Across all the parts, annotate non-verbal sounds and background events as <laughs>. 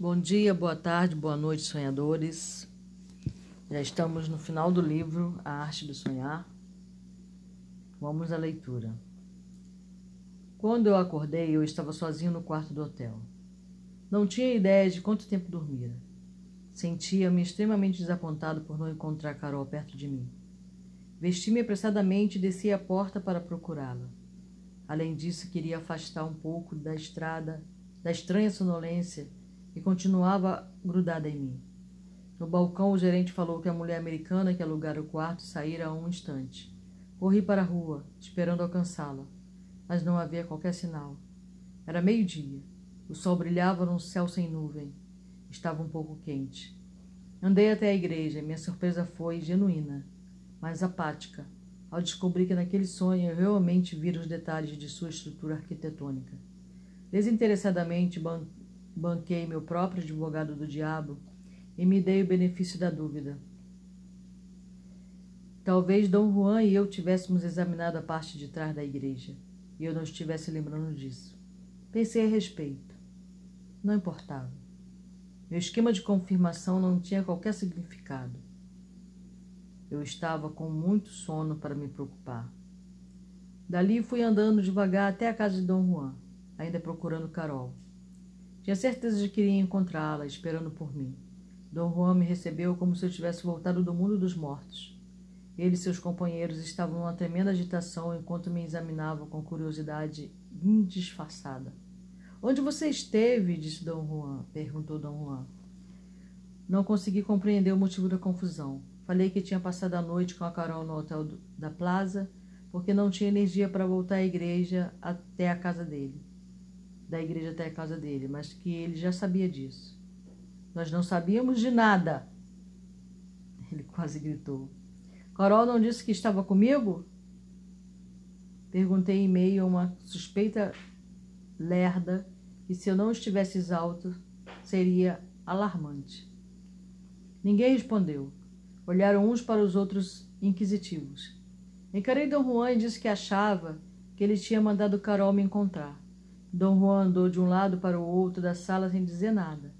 Bom dia, boa tarde, boa noite, sonhadores. Já estamos no final do livro A Arte do Sonhar. Vamos à leitura. Quando eu acordei, eu estava sozinho no quarto do hotel. Não tinha ideia de quanto tempo dormira. Sentia-me extremamente desapontado por não encontrar Carol perto de mim. Vesti-me apressadamente e desci a porta para procurá-la. Além disso, queria afastar um pouco da estrada, da estranha sonolência e continuava grudada em mim. No balcão, o gerente falou que a mulher americana que alugara o quarto saíra a um instante. Corri para a rua, esperando alcançá-la, mas não havia qualquer sinal. Era meio-dia. O sol brilhava num céu sem nuvem. Estava um pouco quente. Andei até a igreja e minha surpresa foi genuína, mas apática, ao descobrir que naquele sonho eu realmente vira os detalhes de sua estrutura arquitetônica. Desinteressadamente banquei meu próprio advogado do diabo e me dei o benefício da dúvida. Talvez Dom Juan e eu tivéssemos examinado a parte de trás da igreja e eu não estivesse lembrando disso. Pensei a respeito. Não importava. Meu esquema de confirmação não tinha qualquer significado. Eu estava com muito sono para me preocupar. Dali fui andando devagar até a casa de Dom Juan, ainda procurando Carol. Tinha certeza de que iria encontrá-la, esperando por mim. Dom Juan me recebeu como se eu tivesse voltado do mundo dos mortos. Ele e seus companheiros estavam numa tremenda agitação enquanto me examinavam com curiosidade indisfarçada. Onde você esteve? disse Dom Juan. Perguntou Dom Juan. Não consegui compreender o motivo da confusão. Falei que tinha passado a noite com a Carol no hotel do, da Plaza, porque não tinha energia para voltar à igreja até a casa dele. Da igreja até a casa dele, mas que ele já sabia disso. Nós não sabíamos de nada. Ele quase gritou. Carol não disse que estava comigo? Perguntei em meio a uma suspeita lerda que, se eu não estivesse exalto, seria alarmante. Ninguém respondeu. Olharam uns para os outros inquisitivos. Encarei Dom Juan e disse que achava que ele tinha mandado Carol me encontrar. Dom Juan andou de um lado para o outro da sala sem dizer nada.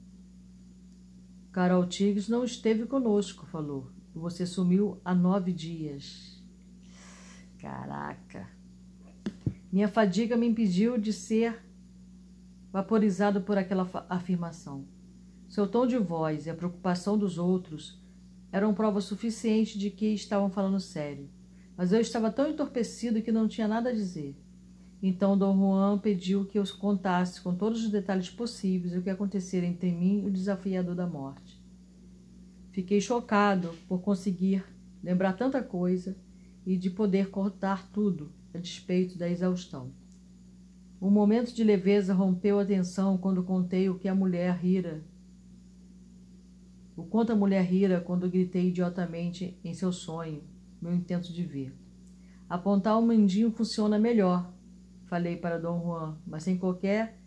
Carol Tigres não esteve conosco, falou. Você sumiu há nove dias. Caraca. Minha fadiga me impediu de ser vaporizado por aquela afirmação. Seu tom de voz e a preocupação dos outros eram prova suficiente de que estavam falando sério. Mas eu estava tão entorpecido que não tinha nada a dizer. Então Dom Juan pediu que eu contasse com todos os detalhes possíveis o que acontecera entre mim e o desafiador da morte. Fiquei chocado por conseguir lembrar tanta coisa e de poder cortar tudo a despeito da exaustão. Um momento de leveza rompeu a tensão quando contei o que a mulher rira. O quanto a mulher rira quando gritei idiotamente em seu sonho, meu intento de ver. Apontar o mendinho funciona melhor, falei para Dom Juan, mas sem qualquer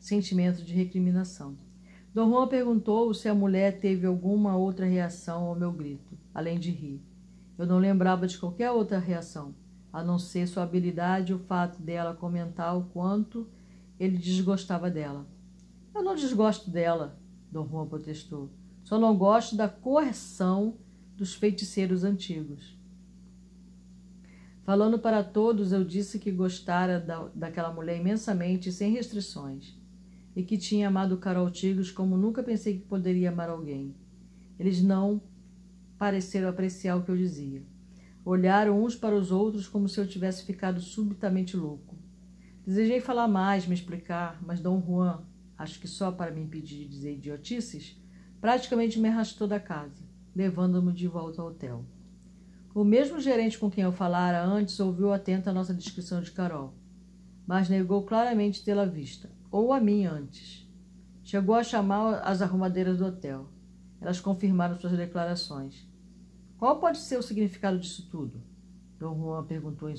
sentimento de recriminação. Dom Juan perguntou se a mulher teve alguma outra reação ao meu grito, além de rir. Eu não lembrava de qualquer outra reação a não ser sua habilidade e o fato dela comentar o quanto ele desgostava dela. Eu não desgosto dela, Dom Juan protestou. Só não gosto da correção dos feiticeiros antigos. Falando para todos, eu disse que gostara da, daquela mulher imensamente sem restrições e que tinha amado Carol Tigres como nunca pensei que poderia amar alguém. Eles não pareceram apreciar o que eu dizia. Olharam uns para os outros como se eu tivesse ficado subitamente louco. Desejei falar mais, me explicar, mas Dom Juan, acho que só para me impedir de dizer idiotices, praticamente me arrastou da casa, levando-me de volta ao hotel. O mesmo gerente com quem eu falara antes ouviu atento a nossa descrição de Carol, mas negou claramente tê-la vista, ou a mim antes. Chegou a chamar as arrumadeiras do hotel. Elas confirmaram suas declarações. Qual pode ser o significado disso tudo? Dom Juan perguntou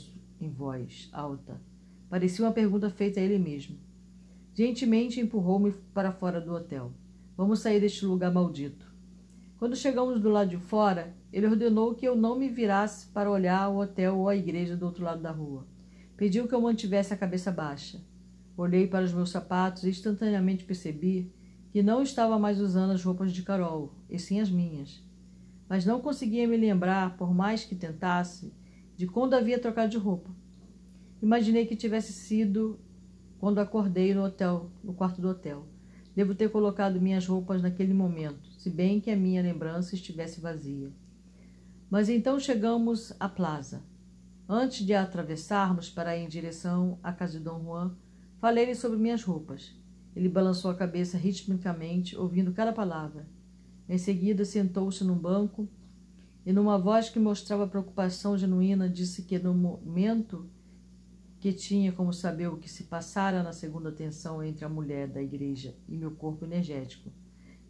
em, voz alta. Parecia uma pergunta feita a ele mesmo. Gentilmente empurrou-me para fora do hotel. Vamos sair deste lugar maldito. Quando chegamos do lado de fora, ele ordenou que eu não me virasse para olhar o hotel ou a igreja do outro lado da rua. Pediu que eu mantivesse a cabeça baixa. Olhei para os meus sapatos e instantaneamente percebi que não estava mais usando as roupas de Carol, e sim as minhas. Mas não conseguia me lembrar, por mais que tentasse, de quando havia trocado de roupa. Imaginei que tivesse sido quando acordei no hotel, no quarto do hotel. Devo ter colocado minhas roupas naquele momento, se bem que a minha lembrança estivesse vazia. Mas então chegamos à plaza. Antes de atravessarmos para ir em direção à casa de Dom Juan, falei-lhe sobre minhas roupas. Ele balançou a cabeça ritmicamente, ouvindo cada palavra. Em seguida, sentou-se num banco e, numa voz que mostrava preocupação genuína, disse que no momento que tinha como saber o que se passara na segunda tensão entre a mulher da igreja e meu corpo energético.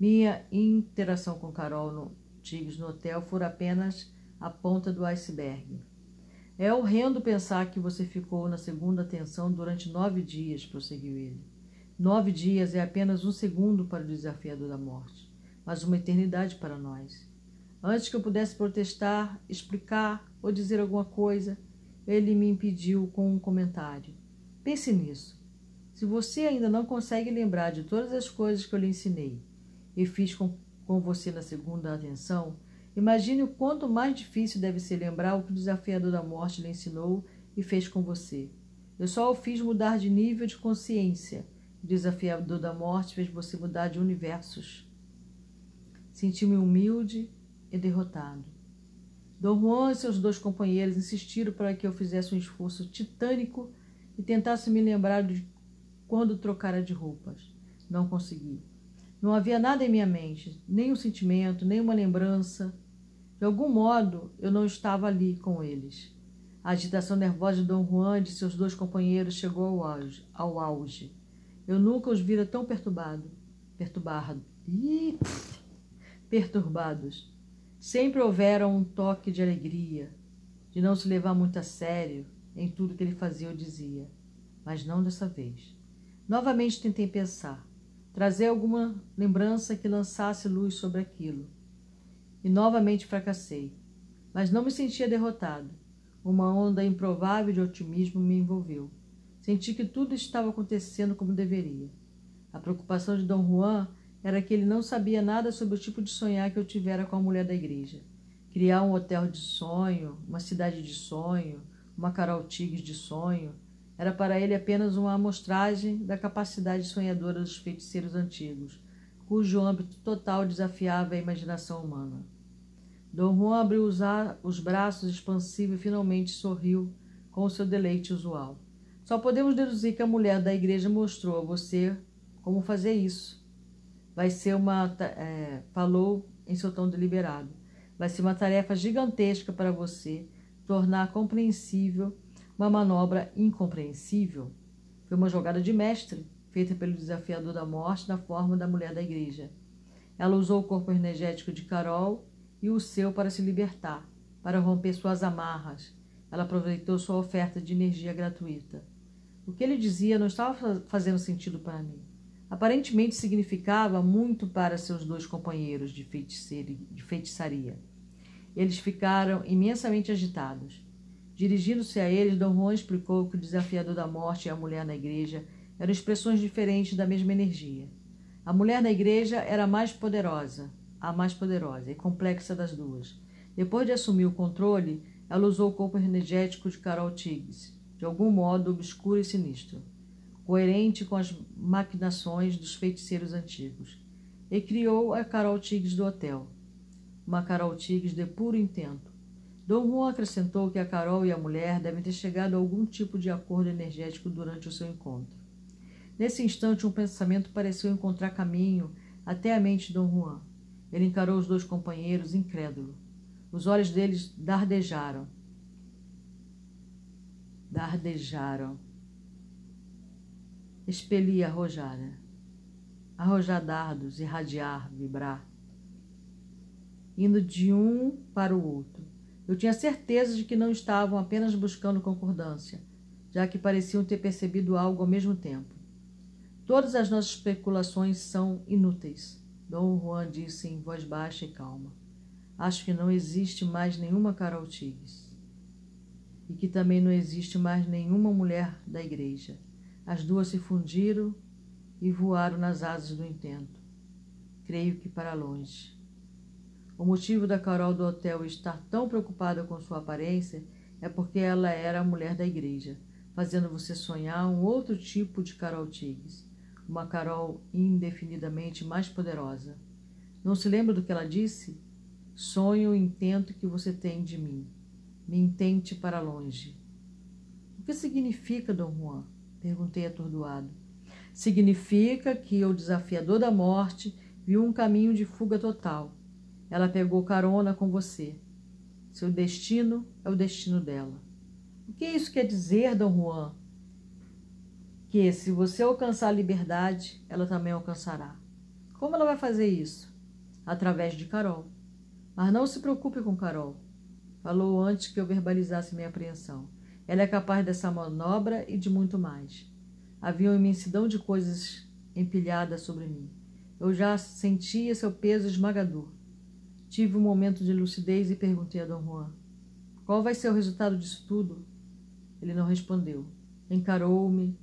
Minha interação com Carol no Tigres no hotel fora apenas a ponta do iceberg. É horrendo pensar que você ficou na segunda tensão durante nove dias, prosseguiu ele. Nove dias é apenas um segundo para o desafiador da morte, mas uma eternidade para nós. Antes que eu pudesse protestar, explicar ou dizer alguma coisa, ele me impediu com um comentário. Pense nisso. Se você ainda não consegue lembrar de todas as coisas que eu lhe ensinei e fiz com, com você na segunda atenção, imagine o quanto mais difícil deve ser lembrar o que o desafiador da morte lhe ensinou e fez com você. Eu só o fiz mudar de nível de consciência o desafiador da morte fez você mudar de universos. Senti-me humilde e derrotado. Dom Juan e seus dois companheiros insistiram para que eu fizesse um esforço titânico e tentasse me lembrar de quando trocara de roupas. Não consegui. Não havia nada em minha mente, nem um sentimento, nem uma lembrança. De algum modo, eu não estava ali com eles. A agitação nervosa de Dom Juan e de seus dois companheiros chegou ao auge. Ao auge. Eu nunca os vira tão perturbado, perturbado, Ih, perturbados. Sempre houvera um toque de alegria, de não se levar muito a sério em tudo que ele fazia ou dizia, mas não dessa vez. Novamente tentei pensar, trazer alguma lembrança que lançasse luz sobre aquilo. E novamente fracassei, mas não me sentia derrotado. Uma onda improvável de otimismo me envolveu. Senti que tudo estava acontecendo como deveria. A preocupação de Dom Juan era que ele não sabia nada sobre o tipo de sonhar que eu tivera com a mulher da igreja. Criar um hotel de sonho, uma cidade de sonho, uma Carol Tigres de sonho, era para ele apenas uma amostragem da capacidade sonhadora dos feiticeiros antigos, cujo âmbito total desafiava a imaginação humana. Dom Juan abriu os braços expansivos e finalmente sorriu com o seu deleite usual. Só podemos deduzir que a mulher da igreja mostrou a você como fazer isso. Vai ser uma. É, falou em seu tom deliberado. Vai ser uma tarefa gigantesca para você tornar compreensível uma manobra incompreensível. Foi uma jogada de mestre, feita pelo desafiador da morte na forma da mulher da igreja. Ela usou o corpo energético de Carol e o seu para se libertar, para romper suas amarras. Ela aproveitou sua oferta de energia gratuita. O que ele dizia não estava fazendo sentido para mim. Aparentemente significava muito para seus dois companheiros de, de feitiçaria. Eles ficaram imensamente agitados. Dirigindo-se a eles, Dom Juan explicou que o desafiador da morte e a mulher na igreja eram expressões diferentes da mesma energia. A mulher na igreja era a mais poderosa, a mais poderosa e complexa das duas. Depois de assumir o controle, ela usou o corpo energético de Carol Tiggs, de algum modo obscuro e sinistro, coerente com as maquinações dos feiticeiros antigos, e criou a Carol Tigres do hotel, uma Carol Tigres de puro intento. Dom Juan acrescentou que a Carol e a mulher devem ter chegado a algum tipo de acordo energético durante o seu encontro. Nesse instante, um pensamento pareceu encontrar caminho até a mente de Dom Juan. Ele encarou os dois companheiros, incrédulo. Os olhos deles dardejaram dardejaram. Expelir arrojada, arrojar dardos, irradiar, vibrar, indo de um para o outro. Eu tinha certeza de que não estavam apenas buscando concordância, já que pareciam ter percebido algo ao mesmo tempo. Todas as nossas especulações são inúteis, Dom Juan disse em voz baixa e calma. Acho que não existe mais nenhuma Carol Tigres e que também não existe mais nenhuma mulher da igreja. As duas se fundiram e voaram nas asas do intento. creio que para longe. O motivo da Carol do hotel estar tão preocupada com sua aparência é porque ela era a mulher da igreja, fazendo você sonhar um outro tipo de Carol Tigres, uma Carol indefinidamente mais poderosa. Não se lembra do que ela disse? Sonho o intento que você tem de mim. Me intente para longe. O que significa, Dom Juan? Perguntei atordoado. Significa que o desafiador da morte viu um caminho de fuga total. Ela pegou carona com você. Seu destino é o destino dela. O que isso quer dizer, Dom Juan? Que se você alcançar a liberdade, ela também alcançará. Como ela vai fazer isso? Através de Carol. Mas não se preocupe com Carol. Falou antes que eu verbalizasse minha apreensão. Ela é capaz dessa manobra e de muito mais. Havia uma imensidão de coisas empilhadas sobre mim. Eu já sentia seu peso esmagador. Tive um momento de lucidez e perguntei a Dom Juan: Qual vai ser o resultado disso tudo? Ele não respondeu. Encarou-me,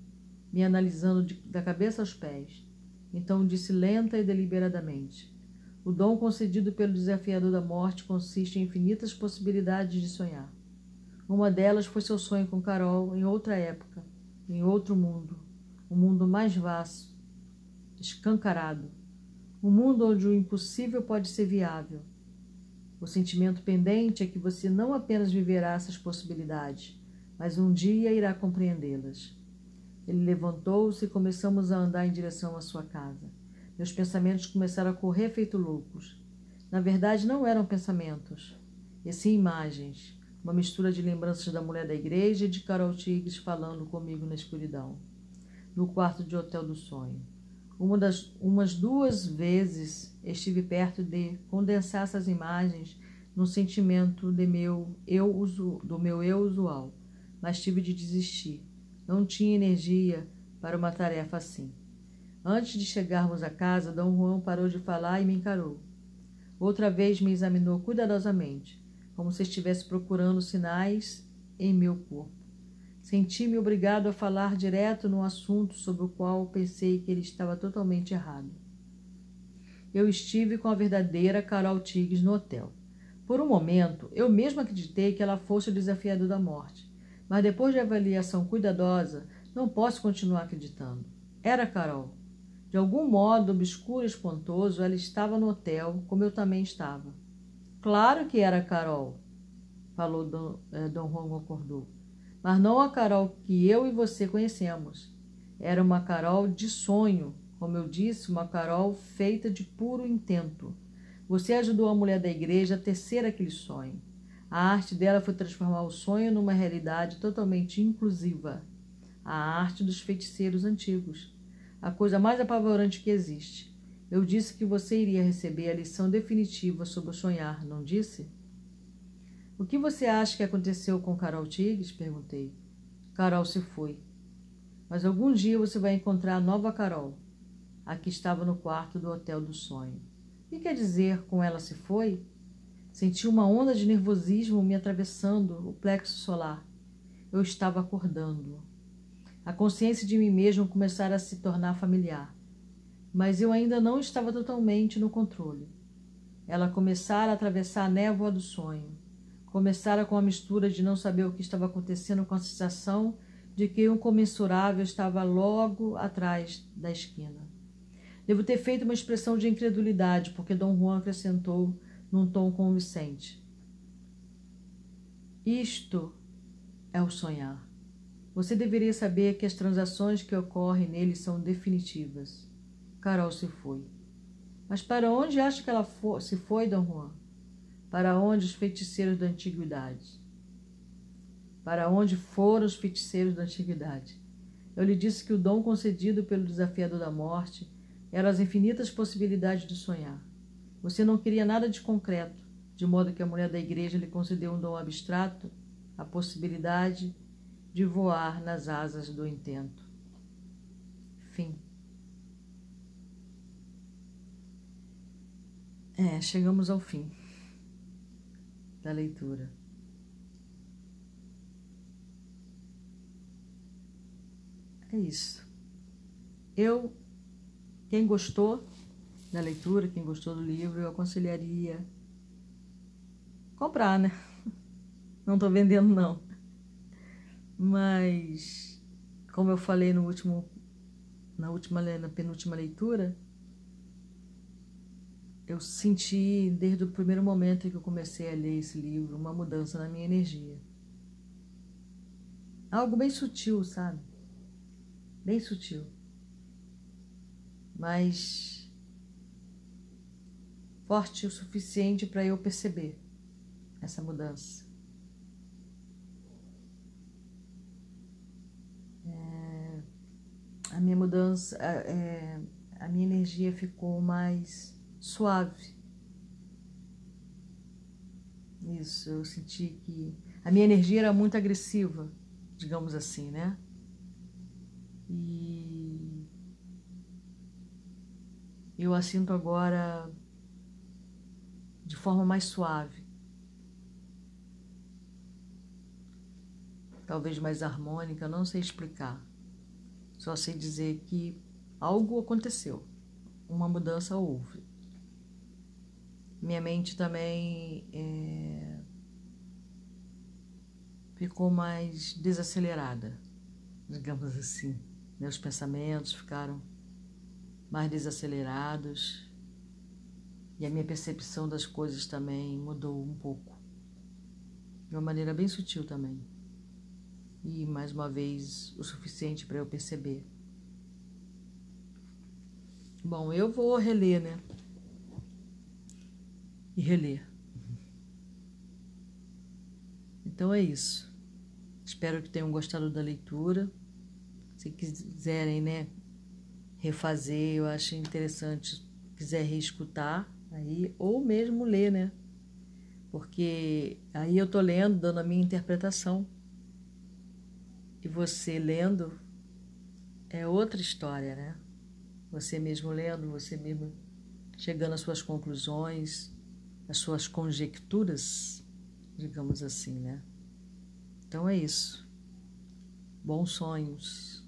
me analisando de, da cabeça aos pés. Então disse lenta e deliberadamente: O dom concedido pelo desafiador da morte consiste em infinitas possibilidades de sonhar. Uma delas foi seu sonho com Carol em outra época, em outro mundo, um mundo mais vasto, escancarado, um mundo onde o impossível pode ser viável, o sentimento pendente é que você não apenas viverá essas possibilidades, mas um dia irá compreendê-las. Ele levantou-se e começamos a andar em direção à sua casa. Meus pensamentos começaram a correr feito loucos. Na verdade, não eram pensamentos, e sim imagens, uma mistura de lembranças da mulher da igreja e de Carol Tigres falando comigo na escuridão, no quarto de hotel do sonho. Uma das, umas duas vezes estive perto de condensar essas imagens no sentimento de meu eu uso, do meu eu usual, mas tive de desistir. Não tinha energia para uma tarefa assim. Antes de chegarmos à casa, Dom Juan parou de falar e me encarou. Outra vez me examinou cuidadosamente, como se estivesse procurando sinais em meu corpo. Senti-me obrigado a falar direto no assunto sobre o qual pensei que ele estava totalmente errado. Eu estive com a verdadeira Carol Tigres no hotel. Por um momento, eu mesmo acreditei que ela fosse o desafiador da morte, mas depois de avaliação cuidadosa, não posso continuar acreditando. Era Carol. De algum modo obscuro e espantoso, ela estava no hotel, como eu também estava. Claro que era Carol, falou Dom, eh, Dom acordou mas não a Carol que eu e você conhecemos. Era uma Carol de sonho, como eu disse, uma Carol feita de puro intento. Você ajudou a mulher da igreja a tecer aquele sonho. A arte dela foi transformar o sonho numa realidade totalmente inclusiva. A arte dos feiticeiros antigos. A coisa mais apavorante que existe. Eu disse que você iria receber a lição definitiva sobre o sonhar, não disse? O que você acha que aconteceu com Carol Tigres? Perguntei. Carol se foi. Mas algum dia você vai encontrar a nova Carol, a que estava no quarto do Hotel do Sonho. Que quer dizer com ela se foi? Senti uma onda de nervosismo me atravessando o plexo solar. Eu estava acordando. A consciência de mim mesmo começara a se tornar familiar. Mas eu ainda não estava totalmente no controle. Ela começara a atravessar a névoa do sonho. Começara com a mistura de não saber o que estava acontecendo com a sensação de que um comensurável estava logo atrás da esquina. Devo ter feito uma expressão de incredulidade, porque Dom Juan acrescentou num tom convincente. Isto é o sonhar. Você deveria saber que as transações que ocorrem nele são definitivas. Carol se foi. Mas para onde acha que ela se foi, Dom Juan? Para onde os feiticeiros da antiguidade? Para onde foram os feiticeiros da antiguidade? Eu lhe disse que o dom concedido pelo desafiador da morte eram as infinitas possibilidades de sonhar. Você não queria nada de concreto, de modo que a mulher da igreja lhe concedeu um dom abstrato, a possibilidade de voar nas asas do intento. Fim. É, chegamos ao fim da leitura. É isso. Eu, quem gostou, da leitura, quem gostou do livro, eu aconselharia comprar, né? <laughs> Não estou vendendo não. Mas como eu falei no último na última na penúltima leitura, eu senti desde o primeiro momento em que eu comecei a ler esse livro uma mudança na minha energia. Algo bem sutil, sabe? Bem sutil. Mas forte o suficiente para eu perceber essa mudança. É, a minha mudança, é, a minha energia ficou mais suave. Isso, eu senti que a minha energia era muito agressiva, digamos assim, né? E eu a sinto agora de forma mais suave. talvez mais harmônica, não sei explicar. Só sei dizer que algo aconteceu, uma mudança houve. Minha mente também é, ficou mais desacelerada, digamos assim. Meus pensamentos ficaram mais desacelerados e a minha percepção das coisas também mudou um pouco, de uma maneira bem sutil também e mais uma vez o suficiente para eu perceber. Bom, eu vou reler, né? E reler. Então é isso. Espero que tenham gostado da leitura. Se quiserem, né, refazer, eu acho interessante, quiser reescutar aí ou mesmo ler, né? Porque aí eu tô lendo, dando a minha interpretação e você lendo é outra história, né? Você mesmo lendo, você mesmo chegando às suas conclusões, às suas conjecturas, digamos assim, né? Então é isso. Bons sonhos.